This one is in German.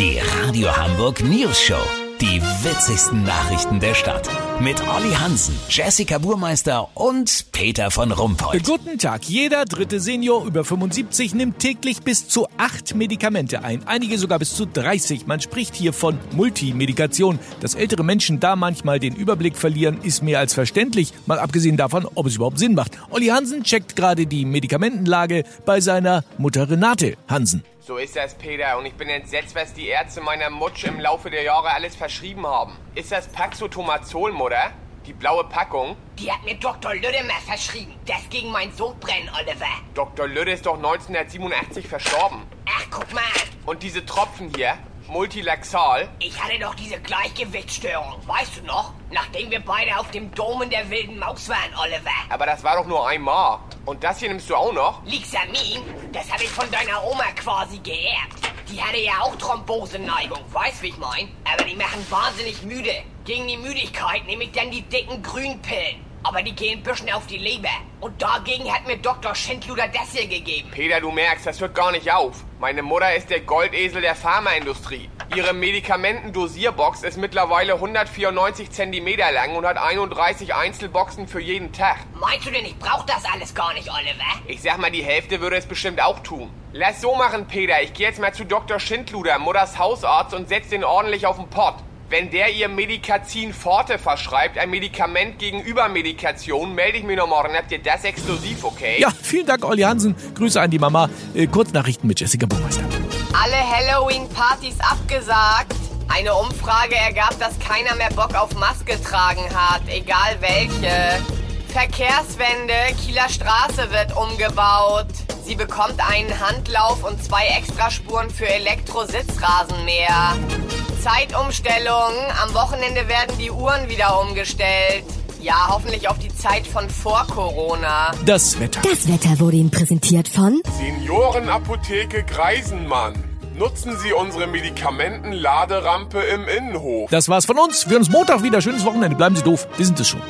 Die Radio Hamburg News Show. Die witzigsten Nachrichten der Stadt. Mit Olli Hansen, Jessica Burmeister und Peter von Rumpold. Guten Tag. Jeder dritte Senior über 75 nimmt täglich bis zu acht Medikamente ein. Einige sogar bis zu 30. Man spricht hier von Multimedikation. Dass ältere Menschen da manchmal den Überblick verlieren, ist mehr als verständlich. Mal abgesehen davon, ob es überhaupt Sinn macht. Olli Hansen checkt gerade die Medikamentenlage bei seiner Mutter Renate Hansen. So ist das, Peter. Und ich bin entsetzt, was die Ärzte meiner Mutsch im Laufe der Jahre alles verschrieben haben. Ist das Paxotomazol, Mutter? Die blaue Packung? Die hat mir Dr. Lüdemer verschrieben. Das gegen mein Sodbrennen, Oliver. Dr. Lüde ist doch 1987 verstorben. Ach, guck mal an. Und diese Tropfen hier? Multilaxal? Ich hatte doch diese Gleichgewichtsstörung. Weißt du noch? Nachdem wir beide auf dem Dom in der wilden Maus waren, Oliver. Aber das war doch nur einmal. Und das hier nimmst du auch noch? Lixamin, das habe ich von deiner Oma quasi geerbt. Die hatte ja auch Thromboseneigung, weißt wie ich mein? Aber die machen wahnsinnig müde. Gegen die Müdigkeit nehme ich dann die dicken Grünpillen. Aber die gehen ein bisschen auf die Leber. Und dagegen hat mir Dr. Schindluder das hier gegeben. Peter, du merkst, das hört gar nicht auf. Meine Mutter ist der Goldesel der Pharmaindustrie. Ihre Medikamentendosierbox ist mittlerweile 194 Zentimeter lang und hat 31 Einzelboxen für jeden Tag. Meinst du denn, ich brauch das alles gar nicht, Oliver? Ich sag mal, die Hälfte würde es bestimmt auch tun. Lass so machen, Peter. Ich gehe jetzt mal zu Dr. Schindluder, Mutters Hausarzt, und setz den ordentlich auf den Pott. Wenn der ihr Medikazin Forte verschreibt, ein Medikament gegen Übermedikation, melde ich mich noch morgen. Habt ihr das exklusiv, okay? Ja, vielen Dank, Olli Hansen. Grüße an die Mama. Äh, Kurznachrichten mit Jessica Burmeister. Alle Halloween-Partys abgesagt. Eine Umfrage ergab, dass keiner mehr Bock auf Maske tragen hat, egal welche. Verkehrswende, Kieler Straße wird umgebaut. Sie bekommt einen Handlauf und zwei Extraspuren für Elektro-Sitzrasenmäher. Zeitumstellung. Am Wochenende werden die Uhren wieder umgestellt. Ja, hoffentlich auf die Zeit von vor Corona. Das Wetter. Das Wetter wurde Ihnen präsentiert von Seniorenapotheke Greisenmann. Nutzen Sie unsere Medikamentenladerampe im Innenhof. Das war's von uns. Wir hören uns Montag wieder. Schönes Wochenende. Bleiben Sie doof. Wir sind es schon.